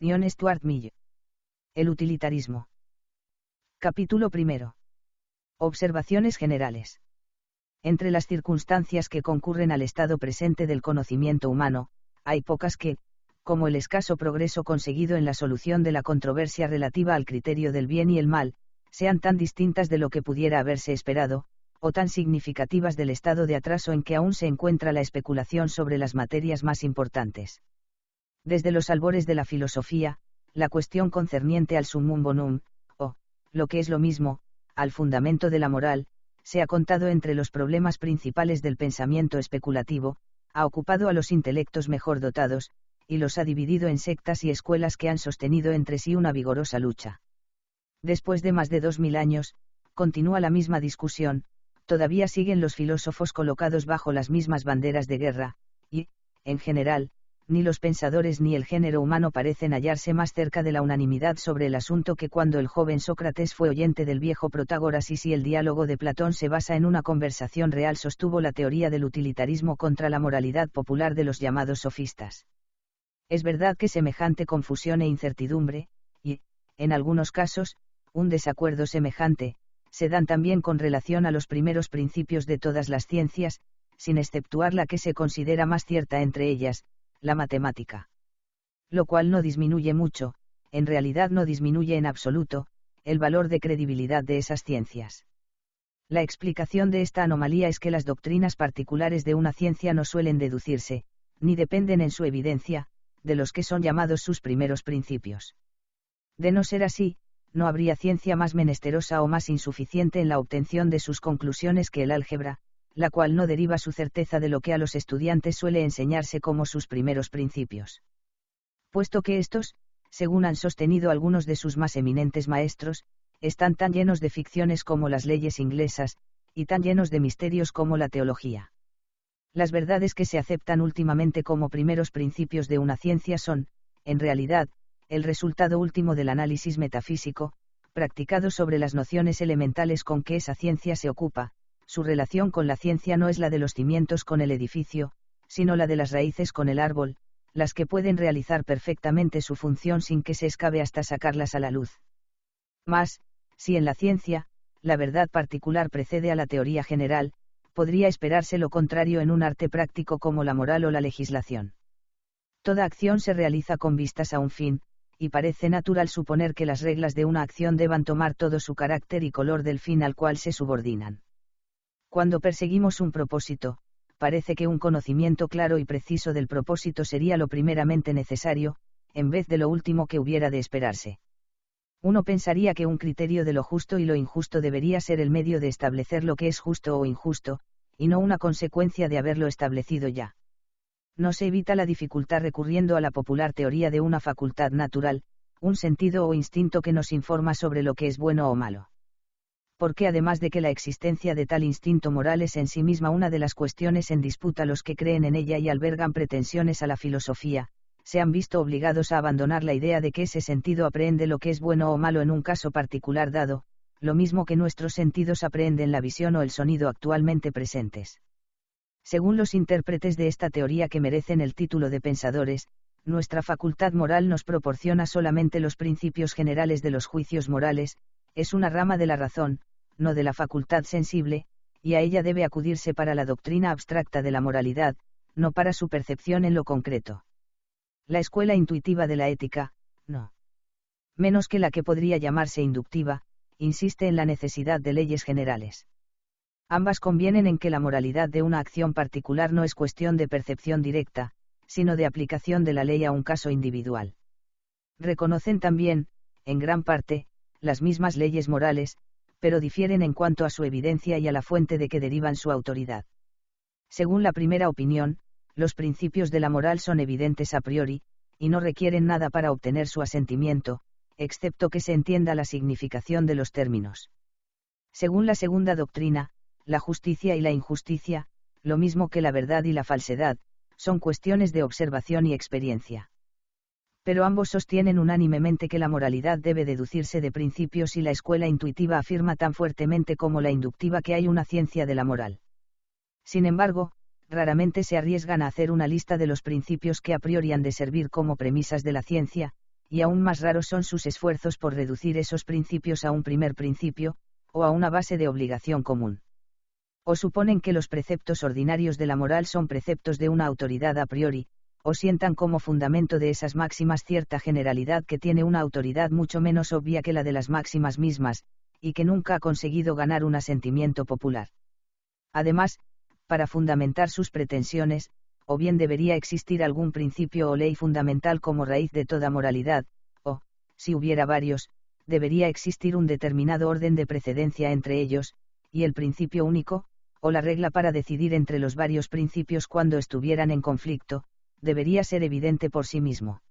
John Stuart Mill. El utilitarismo. Capítulo primero. Observaciones generales. Entre las circunstancias que concurren al estado presente del conocimiento humano, hay pocas que, como el escaso progreso conseguido en la solución de la controversia relativa al criterio del bien y el mal, sean tan distintas de lo que pudiera haberse esperado, o tan significativas del estado de atraso en que aún se encuentra la especulación sobre las materias más importantes. Desde los albores de la filosofía, la cuestión concerniente al summum bonum, o, lo que es lo mismo, al fundamento de la moral, se ha contado entre los problemas principales del pensamiento especulativo, ha ocupado a los intelectos mejor dotados, y los ha dividido en sectas y escuelas que han sostenido entre sí una vigorosa lucha. Después de más de dos mil años, continúa la misma discusión, todavía siguen los filósofos colocados bajo las mismas banderas de guerra, y, en general, ni los pensadores ni el género humano parecen hallarse más cerca de la unanimidad sobre el asunto que cuando el joven Sócrates fue oyente del viejo Protágoras y si el diálogo de Platón se basa en una conversación real sostuvo la teoría del utilitarismo contra la moralidad popular de los llamados sofistas. Es verdad que semejante confusión e incertidumbre, y, en algunos casos, un desacuerdo semejante, se dan también con relación a los primeros principios de todas las ciencias, sin exceptuar la que se considera más cierta entre ellas, la matemática. Lo cual no disminuye mucho, en realidad no disminuye en absoluto, el valor de credibilidad de esas ciencias. La explicación de esta anomalía es que las doctrinas particulares de una ciencia no suelen deducirse, ni dependen en su evidencia, de los que son llamados sus primeros principios. De no ser así, no habría ciencia más menesterosa o más insuficiente en la obtención de sus conclusiones que el álgebra, la cual no deriva su certeza de lo que a los estudiantes suele enseñarse como sus primeros principios. Puesto que estos, según han sostenido algunos de sus más eminentes maestros, están tan llenos de ficciones como las leyes inglesas, y tan llenos de misterios como la teología. Las verdades que se aceptan últimamente como primeros principios de una ciencia son, en realidad, el resultado último del análisis metafísico, practicado sobre las nociones elementales con que esa ciencia se ocupa, su relación con la ciencia no es la de los cimientos con el edificio, sino la de las raíces con el árbol, las que pueden realizar perfectamente su función sin que se escabe hasta sacarlas a la luz. Mas, si en la ciencia, la verdad particular precede a la teoría general, podría esperarse lo contrario en un arte práctico como la moral o la legislación. Toda acción se realiza con vistas a un fin, y parece natural suponer que las reglas de una acción deban tomar todo su carácter y color del fin al cual se subordinan. Cuando perseguimos un propósito, parece que un conocimiento claro y preciso del propósito sería lo primeramente necesario, en vez de lo último que hubiera de esperarse. Uno pensaría que un criterio de lo justo y lo injusto debería ser el medio de establecer lo que es justo o injusto, y no una consecuencia de haberlo establecido ya. No se evita la dificultad recurriendo a la popular teoría de una facultad natural, un sentido o instinto que nos informa sobre lo que es bueno o malo. Porque además de que la existencia de tal instinto moral es en sí misma una de las cuestiones en disputa los que creen en ella y albergan pretensiones a la filosofía, se han visto obligados a abandonar la idea de que ese sentido aprehende lo que es bueno o malo en un caso particular dado, lo mismo que nuestros sentidos aprehenden la visión o el sonido actualmente presentes. Según los intérpretes de esta teoría que merecen el título de pensadores, nuestra facultad moral nos proporciona solamente los principios generales de los juicios morales, es una rama de la razón, no de la facultad sensible, y a ella debe acudirse para la doctrina abstracta de la moralidad, no para su percepción en lo concreto. La escuela intuitiva de la ética, no. Menos que la que podría llamarse inductiva, insiste en la necesidad de leyes generales. Ambas convienen en que la moralidad de una acción particular no es cuestión de percepción directa, sino de aplicación de la ley a un caso individual. Reconocen también, en gran parte, las mismas leyes morales, pero difieren en cuanto a su evidencia y a la fuente de que derivan su autoridad. Según la primera opinión, los principios de la moral son evidentes a priori, y no requieren nada para obtener su asentimiento, excepto que se entienda la significación de los términos. Según la segunda doctrina, la justicia y la injusticia, lo mismo que la verdad y la falsedad, son cuestiones de observación y experiencia. Pero ambos sostienen unánimemente que la moralidad debe deducirse de principios y la escuela intuitiva afirma tan fuertemente como la inductiva que hay una ciencia de la moral. Sin embargo, raramente se arriesgan a hacer una lista de los principios que a priori han de servir como premisas de la ciencia, y aún más raros son sus esfuerzos por reducir esos principios a un primer principio, o a una base de obligación común. O suponen que los preceptos ordinarios de la moral son preceptos de una autoridad a priori, o sientan como fundamento de esas máximas cierta generalidad que tiene una autoridad mucho menos obvia que la de las máximas mismas, y que nunca ha conseguido ganar un asentimiento popular. Además, para fundamentar sus pretensiones, o bien debería existir algún principio o ley fundamental como raíz de toda moralidad, o, si hubiera varios, debería existir un determinado orden de precedencia entre ellos, y el principio único, o la regla para decidir entre los varios principios cuando estuvieran en conflicto, debería ser evidente por sí mismo.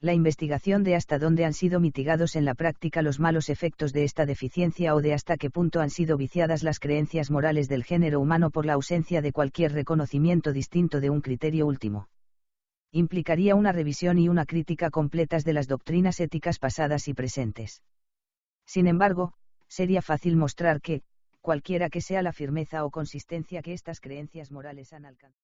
La investigación de hasta dónde han sido mitigados en la práctica los malos efectos de esta deficiencia o de hasta qué punto han sido viciadas las creencias morales del género humano por la ausencia de cualquier reconocimiento distinto de un criterio último. Implicaría una revisión y una crítica completas de las doctrinas éticas pasadas y presentes. Sin embargo, sería fácil mostrar que, cualquiera que sea la firmeza o consistencia que estas creencias morales han alcanzado.